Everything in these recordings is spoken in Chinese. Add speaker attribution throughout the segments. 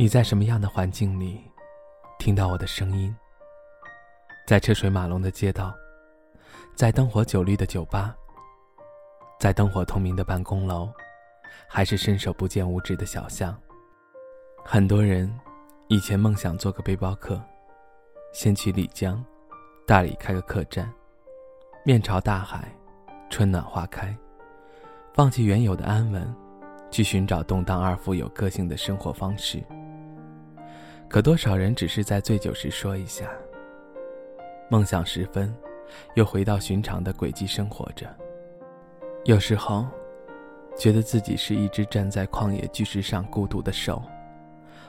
Speaker 1: 你在什么样的环境里听到我的声音？在车水马龙的街道，在灯火酒绿的酒吧，在灯火通明的办公楼，还是伸手不见五指的小巷？很多人以前梦想做个背包客，先去丽江、大理开个客栈，面朝大海，春暖花开，放弃原有的安稳，去寻找动荡而富有个性的生活方式。可多少人只是在醉酒时说一下，梦想时分，又回到寻常的轨迹生活着。有时候，觉得自己是一只站在旷野巨石上孤独的手，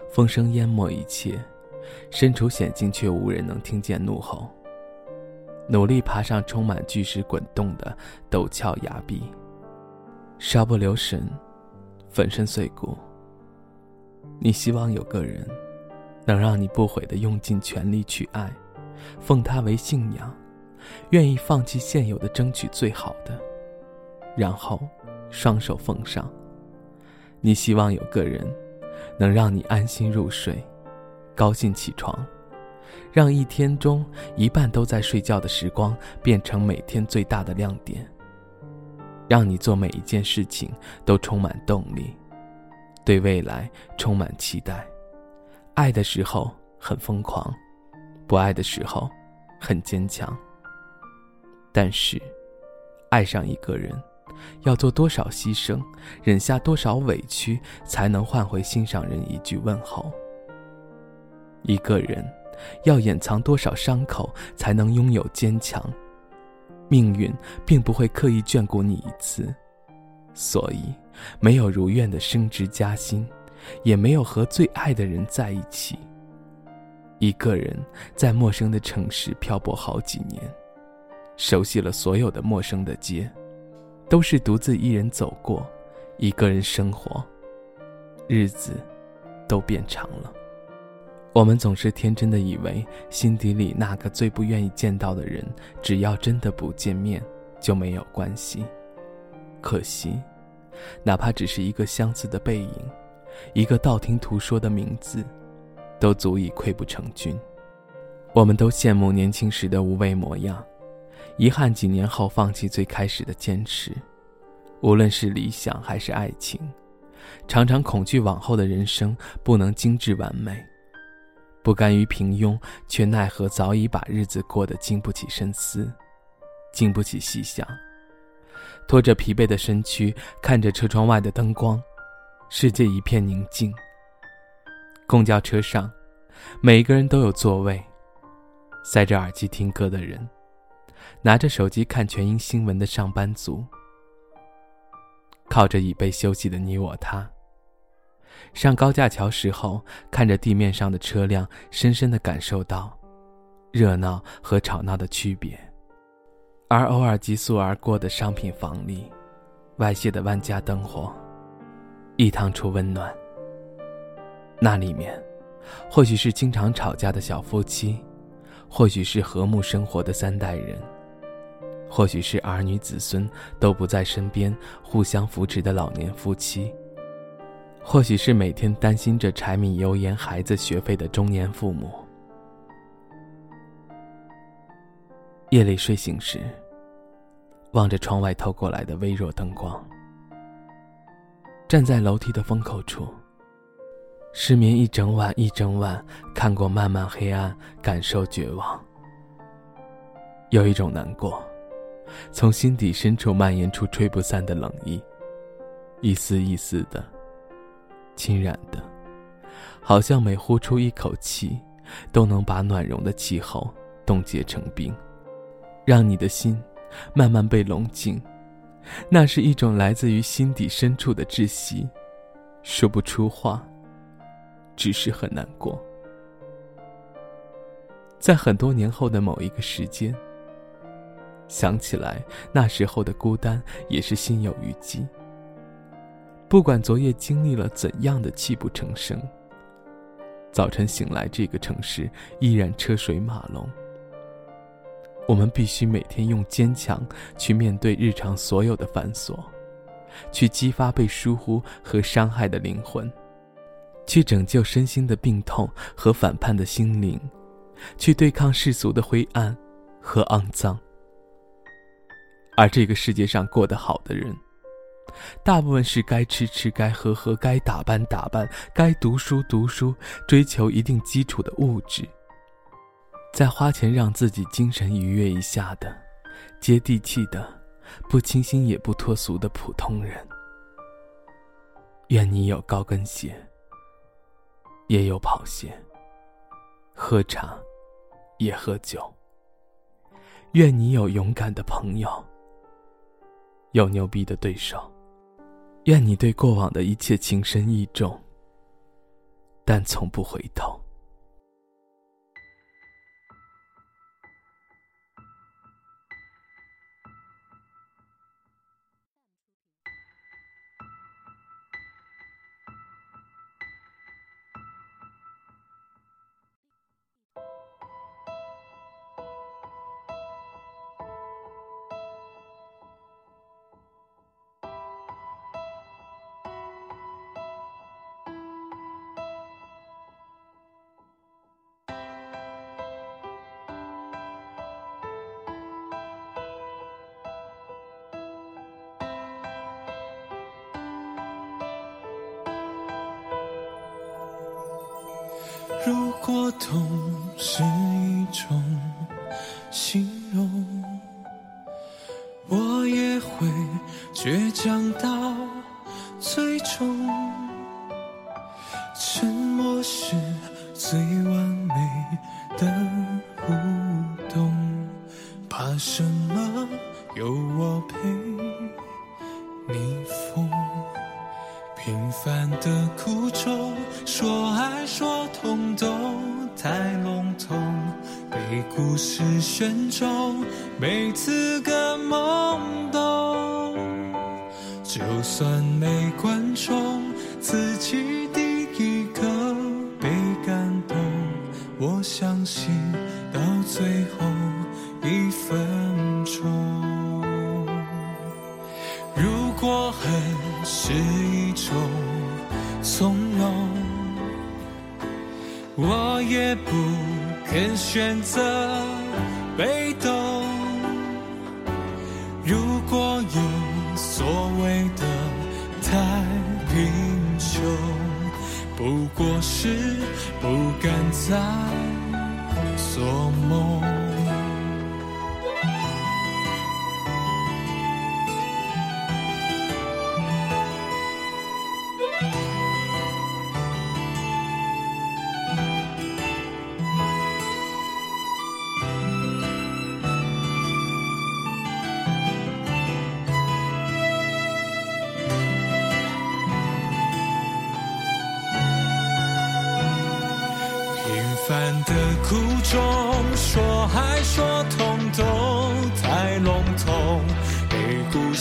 Speaker 1: 风声淹没一切，身处险境却无人能听见怒吼。努力爬上充满巨石滚动的陡峭崖壁，稍不留神，粉身碎骨。你希望有个人。能让你不悔的用尽全力去爱，奉他为信仰，愿意放弃现有的争取最好的，然后双手奉上。你希望有个人能让你安心入睡，高兴起床，让一天中一半都在睡觉的时光变成每天最大的亮点，让你做每一件事情都充满动力，对未来充满期待。爱的时候很疯狂，不爱的时候很坚强。但是，爱上一个人，要做多少牺牲，忍下多少委屈，才能换回心上人一句问候？一个人，要掩藏多少伤口，才能拥有坚强？命运并不会刻意眷顾你一次，所以没有如愿的升职加薪。也没有和最爱的人在一起。一个人在陌生的城市漂泊好几年，熟悉了所有的陌生的街，都是独自一人走过，一个人生活，日子都变长了。我们总是天真的以为，心底里那个最不愿意见到的人，只要真的不见面就没有关系。可惜，哪怕只是一个相似的背影。一个道听途说的名字，都足以溃不成军。我们都羡慕年轻时的无畏模样，遗憾几年后放弃最开始的坚持。无论是理想还是爱情，常常恐惧往后的人生不能精致完美，不甘于平庸，却奈何早已把日子过得经不起深思，经不起细想。拖着疲惫的身躯，看着车窗外的灯光。世界一片宁静。公交车上，每一个人都有座位。塞着耳机听歌的人，拿着手机看全英新闻的上班族，靠着椅背休息的你我他。上高架桥时候，看着地面上的车辆，深深的感受到热闹和吵闹的区别。而偶尔急速而过的商品房里，外泄的万家灯火。一趟出温暖。那里面，或许是经常吵架的小夫妻，或许是和睦生活的三代人，或许是儿女子孙都不在身边，互相扶持的老年夫妻，或许是每天担心着柴米油盐、孩子学费的中年父母。夜里睡醒时，望着窗外透过来的微弱灯光。站在楼梯的风口处，失眠一整晚一整晚，看过漫漫黑暗，感受绝望。有一种难过，从心底深处蔓延出吹不散的冷意，一丝一丝的，侵染的，好像每呼出一口气，都能把暖融的气候冻结成冰，让你的心慢慢被笼紧。那是一种来自于心底深处的窒息，说不出话，只是很难过。在很多年后的某一个时间，想起来那时候的孤单，也是心有余悸。不管昨夜经历了怎样的泣不成声，早晨醒来，这个城市依然车水马龙。我们必须每天用坚强去面对日常所有的繁琐，去激发被疏忽和伤害的灵魂，去拯救身心的病痛和反叛的心灵，去对抗世俗的灰暗和肮脏。而这个世界上过得好的人，大部分是该吃吃、该喝喝、该打扮打扮、该读书读书，追求一定基础的物质，在花钱让自己精神愉悦一下的，接地气的，不清新也不脱俗的普通人。愿你有高跟鞋，也有跑鞋，喝茶，也喝酒。愿你有勇敢的朋友。有牛逼的对手，愿你对过往的一切情深意重，但从不回头。
Speaker 2: 如果痛是一种形容，我也会倔强到最终。沉默是最完美的互动，怕什么？就算没观众，自己第一个被感动，我相信到最后一分钟。如果恨是一种从容，我也不肯选择被动。不过是不敢再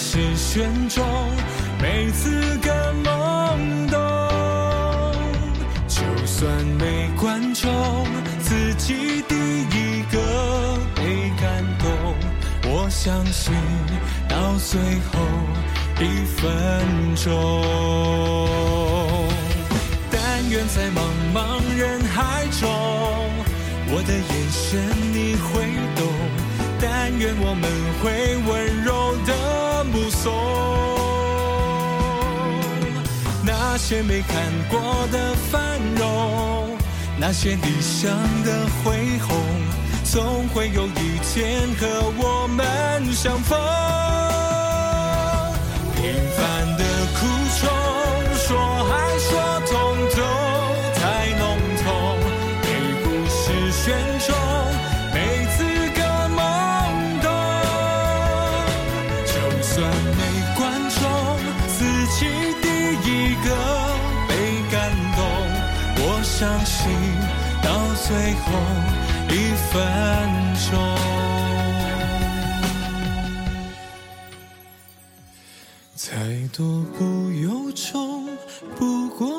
Speaker 2: 是选中，每次更懵懂。就算没观众，自己第一个被感动，我相信到最后一分钟。但愿在茫茫人海中，我的眼神你会懂。但愿我们会温柔的目送，那些没看过的繁荣，那些理想的恢宏，总会有一天和我们相逢。平凡的苦衷，说还说相信到最后一分钟，再多不由衷。不过。